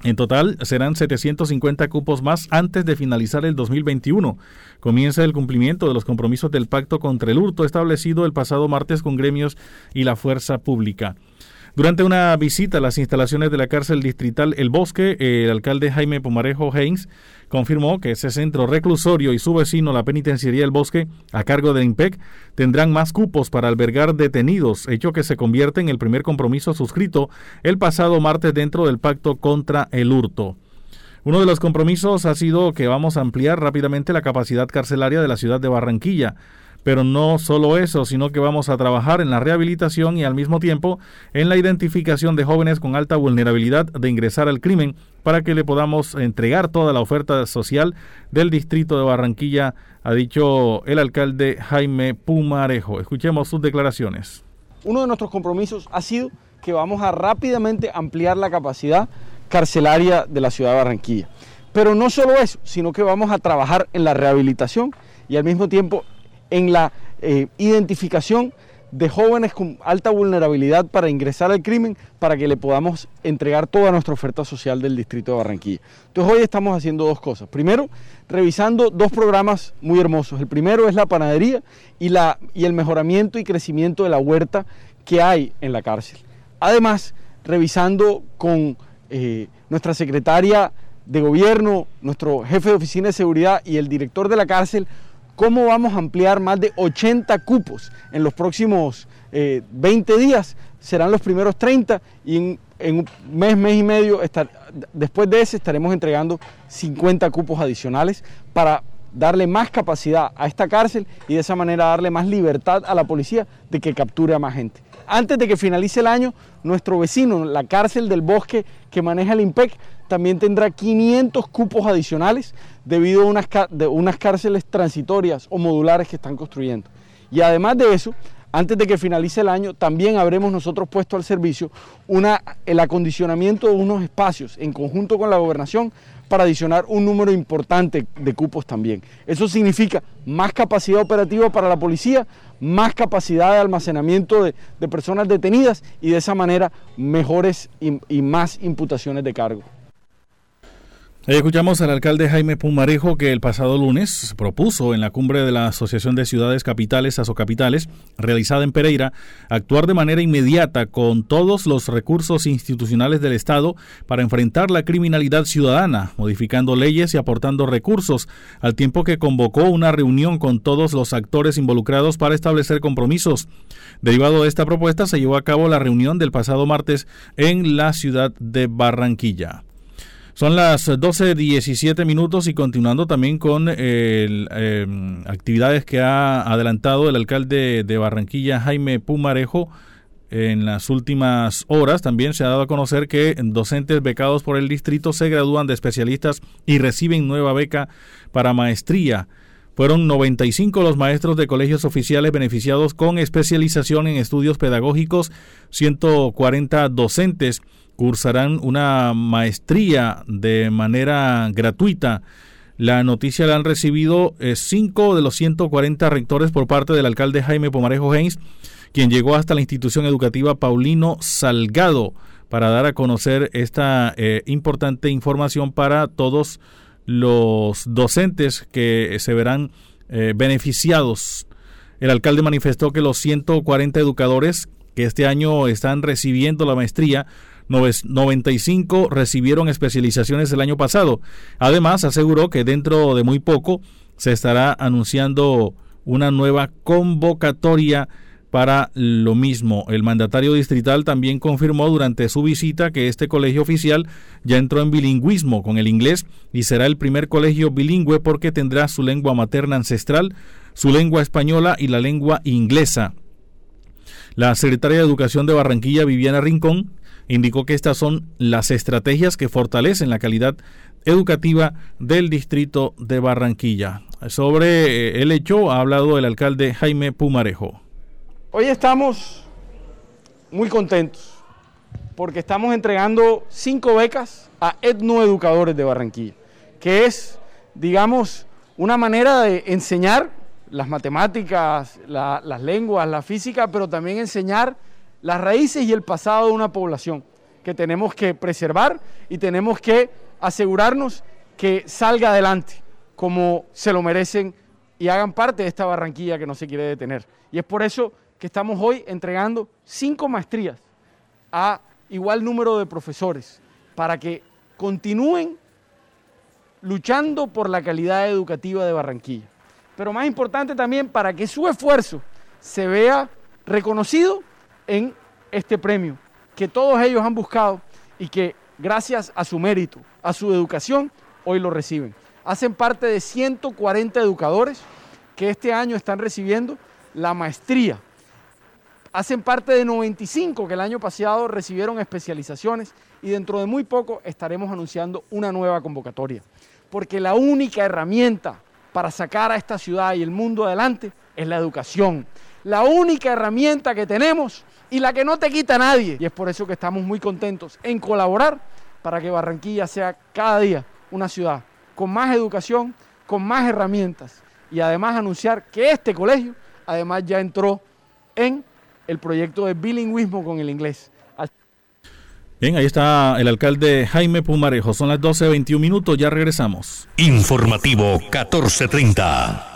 En total serán 750 cupos más antes de finalizar el 2021. Comienza el cumplimiento de los compromisos del pacto contra el hurto establecido el pasado martes con gremios y la fuerza pública. Durante una visita a las instalaciones de la cárcel distrital El Bosque, el alcalde Jaime Pumarejo Haynes confirmó que ese centro reclusorio y su vecino, la penitenciaría El Bosque, a cargo de IMPEC, tendrán más cupos para albergar detenidos, hecho que se convierte en el primer compromiso suscrito el pasado martes dentro del pacto contra el hurto. Uno de los compromisos ha sido que vamos a ampliar rápidamente la capacidad carcelaria de la ciudad de Barranquilla. Pero no solo eso, sino que vamos a trabajar en la rehabilitación y al mismo tiempo en la identificación de jóvenes con alta vulnerabilidad de ingresar al crimen para que le podamos entregar toda la oferta social del distrito de Barranquilla, ha dicho el alcalde Jaime Pumarejo. Escuchemos sus declaraciones. Uno de nuestros compromisos ha sido que vamos a rápidamente ampliar la capacidad carcelaria de la ciudad de Barranquilla. Pero no solo eso, sino que vamos a trabajar en la rehabilitación y al mismo tiempo en la eh, identificación de jóvenes con alta vulnerabilidad para ingresar al crimen para que le podamos entregar toda nuestra oferta social del distrito de Barranquilla. Entonces hoy estamos haciendo dos cosas. Primero, revisando dos programas muy hermosos. El primero es la panadería y, el mejoramiento y crecimiento de la huerta que hay en la cárcel. Además, revisando con eh, nuestra secretaria de gobierno, nuestro jefe de oficina de seguridad y el director de la cárcel cómo vamos a ampliar más de 80 cupos en los próximos 20 eh, días. Serán los primeros 30 y en, un mes, mes y medio, después de ese estaremos entregando 50 cupos adicionales para darle más capacidad a esta cárcel y de esa manera darle más libertad a la policía de que capture a más gente. Antes de que finalice el año, nuestro vecino, la cárcel del bosque que maneja el IMPEC, también tendrá 500 cupos adicionales debido a unas, cárceles transitorias o modulares que están construyendo. Y además de eso, antes de que finalice el año, también habremos nosotros puesto al servicio el acondicionamiento de unos espacios en conjunto con la gobernación para adicionar un número importante de cupos también. Eso significa más capacidad operativa para la policía, más capacidad de almacenamiento de, personas detenidas y de esa manera mejores y más imputaciones de cargo. Escuchamos al alcalde Jaime Pumarejo que el pasado lunes propuso en la cumbre de la Asociación de Ciudades Capitales, Asocapitales, realizada en Pereira, actuar de manera inmediata con todos los recursos institucionales del Estado para enfrentar la criminalidad ciudadana, modificando leyes y aportando recursos, al tiempo que convocó una reunión con todos los actores involucrados para establecer compromisos. Derivado de esta propuesta, se llevó a cabo la reunión del pasado martes en la ciudad de Barranquilla. Son las 12.17 minutos y continuando también con em, actividades que ha adelantado el alcalde de Barranquilla, Jaime Pumarejo. En las últimas horas también se ha dado a conocer que docentes becados por el distrito se gradúan de especialistas y reciben nueva beca para maestría. Fueron 95 los maestros de colegios oficiales beneficiados con especialización en estudios pedagógicos, 140 docentes cursarán una maestría de manera gratuita. La noticia la han recibido eh, cinco de los 140 rectores por parte del alcalde Jaime Pomarejo Haynes, quien llegó hasta la institución educativa Paulino Salgado para dar a conocer esta eh, importante información para todos los docentes que se verán eh, beneficiados El alcalde manifestó que los 140 educadores que este año están recibiendo la maestría 95 recibieron especializaciones el año pasado. Además, aseguró que dentro de muy poco se estará anunciando una nueva convocatoria para lo mismo. El mandatario distrital también confirmó durante su visita que este colegio oficial ya entró en bilingüismo con el inglés y será el primer colegio bilingüe porque tendrá su lengua materna ancestral, su lengua española y la lengua inglesa. La secretaria de Educación de Barranquilla, Viviana Rincón, indicó que estas son las estrategias que fortalecen la calidad educativa del distrito de Barranquilla. Sobre eh, el hecho ha hablado el alcalde Jaime Pumarejo. Hoy estamos muy contentos porque estamos entregando cinco becas a etnoeducadores de Barranquilla, que es, digamos, una manera de enseñar las matemáticas, las lenguas, la física, pero también enseñar las raíces y el pasado de una población que tenemos que preservar y tenemos que asegurarnos que salga adelante como se lo merecen y hagan parte de esta Barranquilla que no se quiere detener. Y es por eso que estamos hoy entregando cinco maestrías a igual número de profesores para que continúen luchando por la calidad educativa de Barranquilla. Pero más importante también para que su esfuerzo se vea reconocido en este premio que todos ellos han buscado y que gracias a su mérito, a su educación, hoy lo reciben. Hacen parte de 140 educadores que este año están recibiendo la maestría. Hacen parte de 95 que el año pasado recibieron especializaciones y dentro de muy poco estaremos anunciando una nueva convocatoria. Porque la única herramienta para sacar a esta ciudad y el mundo adelante es la educación. La única herramienta que tenemos y la que no te quita nadie. Y es por eso que estamos muy contentos en colaborar para que Barranquilla sea cada día una ciudad con más educación, con más herramientas y además anunciar que este colegio además ya entró en el proyecto de bilingüismo con el inglés. Bien, ahí está el alcalde Jaime Pumarejo. Son las 12.21 minutos, ya regresamos. Informativo 1430.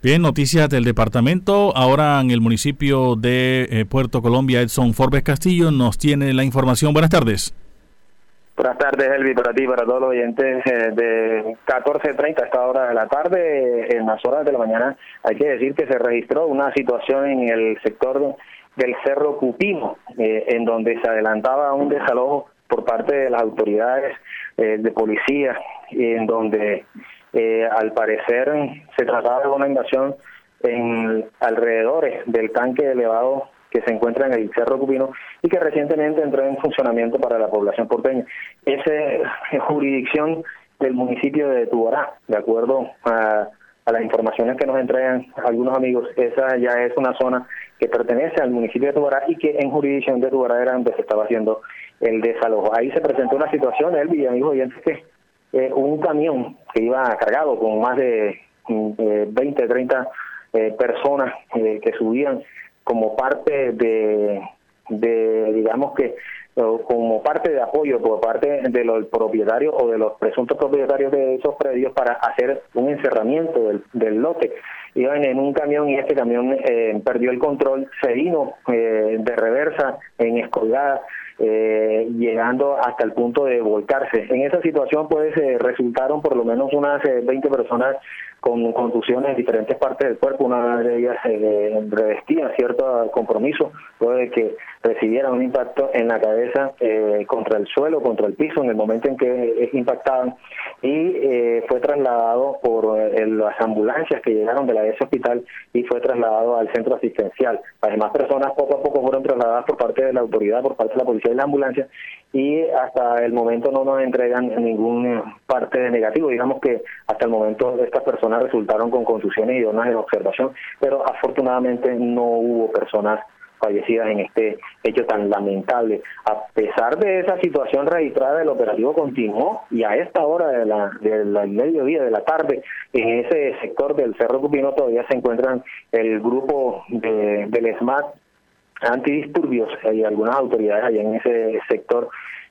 Bien, noticias del departamento. Ahora en el municipio de eh, Puerto Colombia, Edson Forbes Castillo nos tiene la información. Buenas tardes. Buenas tardes, Elvi, para ti, para todos los oyentes eh, de 14.30 a esta hora de la tarde. En las horas de la mañana hay que decir que se registró una situación en el sector del Cerro Cupino, eh, en donde se adelantaba un desalojo por parte de las autoridades eh, de policía, en donde eh, al parecer se trataba de una invasión en alrededores del tanque elevado que se encuentra en el Cerro Cupino y que recientemente entró en funcionamiento para la población porteña. Esa es jurisdicción del municipio de Tubará, de acuerdo a, las informaciones que nos entregan algunos amigos, esa ya es una zona que pertenece al municipio de Tubará y que en jurisdicción de Tubará era donde se estaba haciendo el desalojo. Ahí se presentó una situación, Elvi, amigos oyentes, que eh, un camión que iba cargado con más de 20, mm, 30 eh, eh, personas eh, que subían como parte de, de digamos que como parte de apoyo por parte de los propietarios o de los presuntos propietarios de esos predios para hacer un encerramiento del, del lote. Iban en un camión y este camión eh, perdió el control, se vino eh, de reversa en escolgada, eh, llegando hasta el punto de volcarse. En esa situación pues resultaron por lo menos unas 20 personas con contusiones en diferentes partes del cuerpo, una de ellas eh, revestía cierto compromiso, puede que recibiera un impacto en la cabeza eh, contra el suelo, contra el piso, en el momento en que impactaban, y eh, fue trasladado por eh, las ambulancias que llegaron de la ese hospital y fue trasladado al centro asistencial. Además, personas poco a poco fueron trasladadas por parte de la autoridad, por parte de la policía y la ambulancia, y hasta el momento no nos entregan ningún parte de negativo. Digamos que hasta el momento estas personas resultaron con contusiones y donas de observación, pero afortunadamente no hubo personas fallecidas en este hecho tan lamentable. A pesar de esa situación registrada, el operativo continuó y a esta hora de la, del mediodía, de la tarde, en ese sector del Cerro Cupino todavía se encuentran el grupo de, del SMAT antidisturbios y algunas autoridades allá en ese sector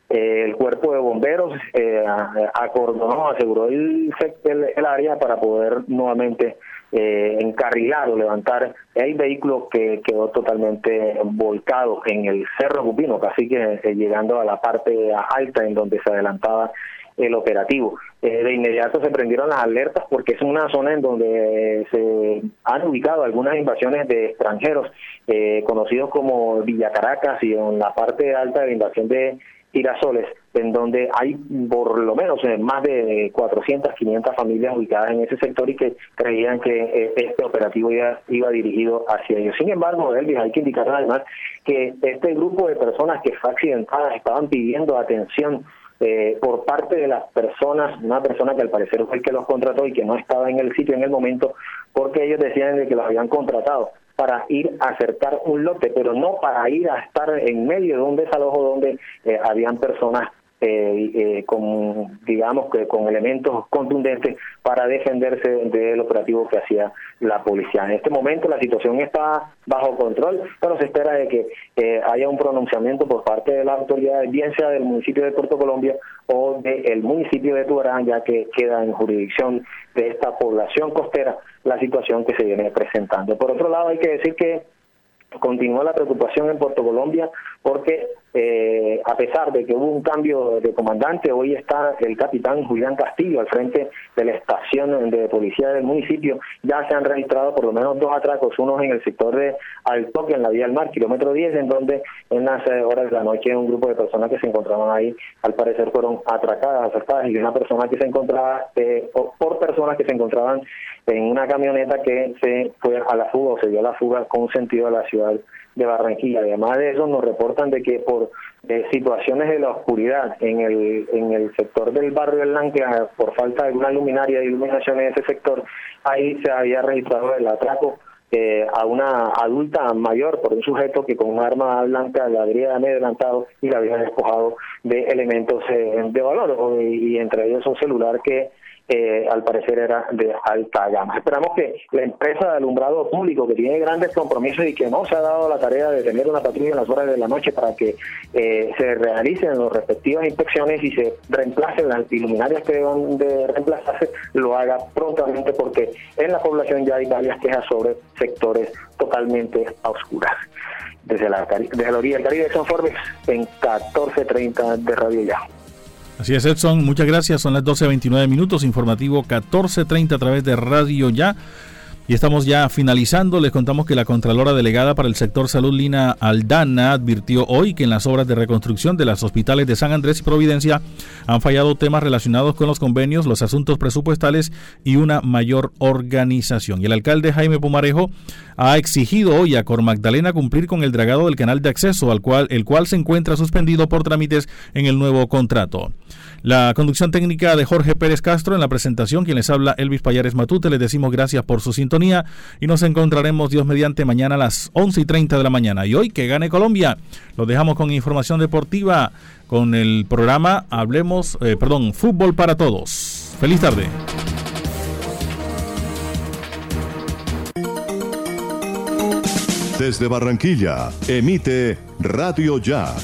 eh, el cuerpo de bomberos eh, acordonó, aseguró el, el, área para poder nuevamente eh, encarrilar o levantar el vehículo que quedó totalmente volcado en el Cerro Cupino, casi que eh, llegando a la parte alta en donde se adelantaba el operativo. Eh, de inmediato se prendieron las alertas porque es una zona en donde se han ubicado algunas invasiones de extranjeros, eh, conocidos como Villa Caracas y en la parte alta de la invasión de Tirasoles, en donde hay por lo menos eh, más de 400, 500 familias ubicadas en ese sector y que creían que eh, este operativo iba, iba dirigido hacia ellos. Sin embargo, Elvis, hay que indicar además que este grupo de personas que fue accidentada estaban pidiendo atención eh, por parte de las personas, una persona que al parecer fue el que los contrató y que no estaba en el sitio en el momento, porque ellos decían de que los habían contratado para ir a acercar un lote, pero no para ir a estar en medio de un desalojo donde eh, habían personas eh, eh, con, digamos que con elementos contundentes para defenderse del operativo que hacía la policía. En este momento la situación está bajo control, pero se espera de que eh, haya un pronunciamiento por parte de la autoridad, bien sea del municipio de Puerto Colombia o del municipio de Tubarán, ya que queda en jurisdicción de esta población costera la situación que se viene presentando. Por otro lado, hay que decir que continúa la preocupación en Puerto Colombia porque eh, a pesar de que hubo un cambio de comandante, hoy está el capitán Julián Castillo al frente de la estación de policía del municipio. Ya se han registrado por lo menos dos atracos, uno en el sector de Altoque, en la vía del mar, kilómetro 10, en donde en las eh, horas de la noche un grupo de personas que se encontraban ahí, al parecer fueron atracadas, asaltadas, y una persona que se encontraba, eh, por personas que se encontraban en una camioneta que se fue a la fuga o se dio a la fuga con sentido a la ciudad de Barranquilla. Además de eso, nos reportan de que por eh, situaciones de la oscuridad en el, en el sector del barrio del Ancla, por falta de alguna luminaria de iluminación en ese sector, ahí se había registrado el atraco eh, a una adulta mayor por un sujeto que con un arma blanca la habría adelantado y la había despojado de elementos eh, de valor, y entre ellos un celular que eh, al parecer era de alta gama. Esperamos que la empresa de alumbrado público, que tiene grandes compromisos y que no se ha dado la tarea de tener una patrulla en las horas de la noche para que eh, se realicen las respectivas inspecciones y se reemplacen las iluminarias que deben de reemplazarse, lo haga prontamente porque en la población ya hay varias quejas sobre sectores totalmente a oscuras. Desde la, desde la orilla del Caribe, Son Forbes, en 14.30 de Radio Ya. Así es, Edson. Muchas gracias. Son las 12.29 minutos. Informativo 14.30 a través de Radio Ya. Y estamos ya finalizando. Les contamos que la Contralora Delegada para el sector salud, Lina Aldana, advirtió hoy que en las obras de reconstrucción de los hospitales de San Andrés y Providencia han fallado temas relacionados con los convenios, los asuntos presupuestales y una mayor organización. Y el alcalde Jaime Pumarejo ha exigido hoy a Cor Magdalena cumplir con el dragado del canal de acceso, al cual, el cual se encuentra suspendido por trámites en el nuevo contrato. La conducción técnica de Jorge Pérez Castro en la presentación, quien les habla Elvis Payares Matute, les decimos gracias por su sintonía y nos encontraremos Dios mediante mañana a las 11 y 30 de la mañana. Y hoy que gane Colombia, lo dejamos con información deportiva con el programa Hablemos, eh, perdón, Fútbol para Todos. Feliz tarde. Desde Barranquilla, emite Radio Ya.